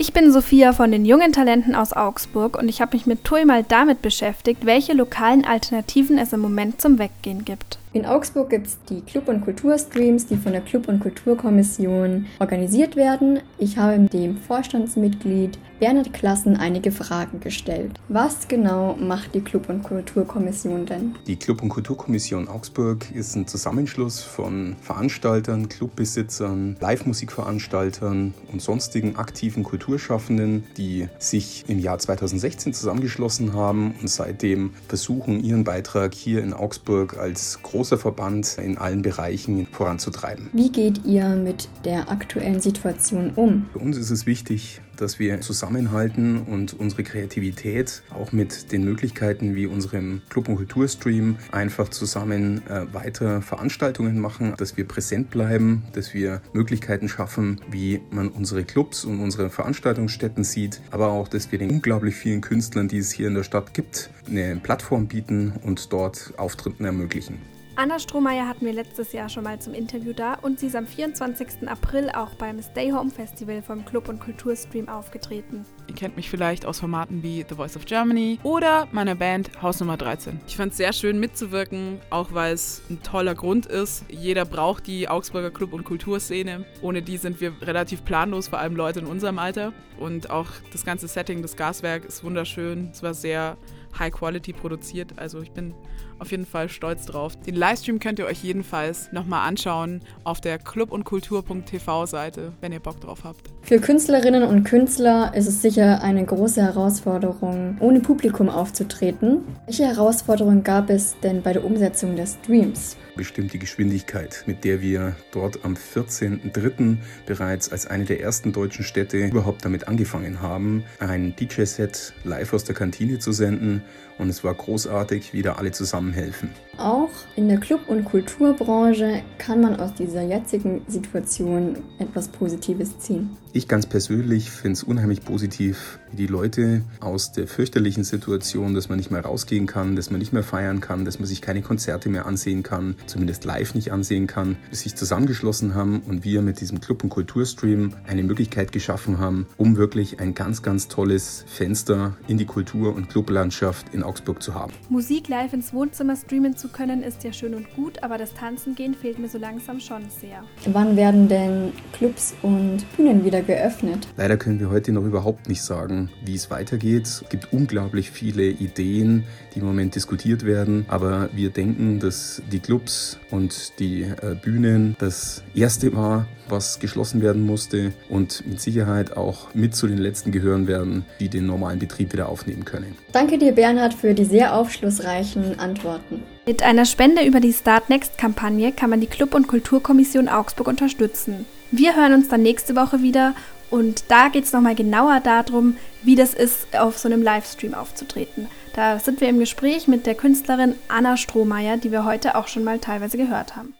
Ich bin Sophia von den jungen Talenten aus Augsburg und ich habe mich mit TUI mal damit beschäftigt, welche lokalen Alternativen es im Moment zum Weggehen gibt. In Augsburg gibt es die Club- und Kulturstreams, die von der Club- und Kulturkommission organisiert werden. Ich habe dem Vorstandsmitglied Bernhard Klassen einige Fragen gestellt. Was genau macht die Club- und Kulturkommission denn? Die Club- und Kulturkommission Augsburg ist ein Zusammenschluss von Veranstaltern, Clubbesitzern, Live-Musikveranstaltern und sonstigen aktiven Kulturschaffenden, die sich im Jahr 2016 zusammengeschlossen haben und seitdem versuchen, ihren Beitrag hier in Augsburg als große großer Verband in allen Bereichen voranzutreiben. Wie geht ihr mit der aktuellen Situation um? Für uns ist es wichtig, dass wir zusammenhalten und unsere Kreativität auch mit den Möglichkeiten wie unserem Club- und Kulturstream einfach zusammen äh, weiter Veranstaltungen machen, dass wir präsent bleiben, dass wir Möglichkeiten schaffen, wie man unsere Clubs und unsere Veranstaltungsstätten sieht, aber auch, dass wir den unglaublich vielen Künstlern, die es hier in der Stadt gibt, eine Plattform bieten und dort Auftritten ermöglichen. Anna Strohmeier hatten wir letztes Jahr schon mal zum Interview da und sie ist am 24. April auch beim Stay Home Festival vom Club- und Kulturstream aufgetreten. Ihr kennt mich vielleicht aus Formaten wie The Voice of Germany oder meiner Band Haus Nummer 13. Ich fand es sehr schön mitzuwirken, auch weil es ein toller Grund ist. Jeder braucht die Augsburger Club- und Kulturszene. Ohne die sind wir relativ planlos, vor allem Leute in unserem Alter. Und auch das ganze Setting des Gaswerk ist wunderschön. Es war sehr High Quality produziert. Also ich bin auf jeden Fall stolz drauf. Den Livestream könnt ihr euch jedenfalls nochmal anschauen auf der clubundkultur.tv Seite, wenn ihr Bock drauf habt. Für Künstlerinnen und Künstler ist es sicher eine große Herausforderung, ohne Publikum aufzutreten. Welche Herausforderungen gab es denn bei der Umsetzung des Streams? bestimmt die Geschwindigkeit, mit der wir dort am 14.03. bereits als eine der ersten deutschen Städte überhaupt damit angefangen haben, ein DJ-Set live aus der Kantine zu senden. Und es war großartig, wie da alle zusammenhelfen. Auch in der Club- und Kulturbranche kann man aus dieser jetzigen Situation etwas Positives ziehen. Ich ganz persönlich finde es unheimlich positiv, wie die Leute aus der fürchterlichen Situation, dass man nicht mehr rausgehen kann, dass man nicht mehr feiern kann, dass man sich keine Konzerte mehr ansehen kann, zumindest live nicht ansehen kann, sich zusammengeschlossen haben und wir mit diesem Club- und Kulturstream eine Möglichkeit geschaffen haben, um wirklich ein ganz, ganz tolles Fenster in die Kultur- und Clublandschaft in Augsburg zu haben. Musik live ins Wohnzimmer streamen zu können, ist ja schön und gut, aber das Tanzen gehen fehlt mir so langsam schon sehr. Wann werden denn Clubs und Bühnen wieder geöffnet? Leider können wir heute noch überhaupt nicht sagen, wie es weitergeht. Es gibt unglaublich viele Ideen, die im Moment diskutiert werden, aber wir denken, dass die Clubs und die äh, Bühnen das erste war, was geschlossen werden musste und mit Sicherheit auch mit zu den letzten gehören werden, die den normalen Betrieb wieder aufnehmen können. Danke dir, Bernhard, für die sehr aufschlussreichen Antworten. Mit einer Spende über die Start Next Kampagne kann man die Club- und Kulturkommission Augsburg unterstützen. Wir hören uns dann nächste Woche wieder und da geht es nochmal genauer darum, wie das ist, auf so einem Livestream aufzutreten. Da sind wir im Gespräch mit der Künstlerin Anna Strohmeier, die wir heute auch schon mal teilweise gehört haben.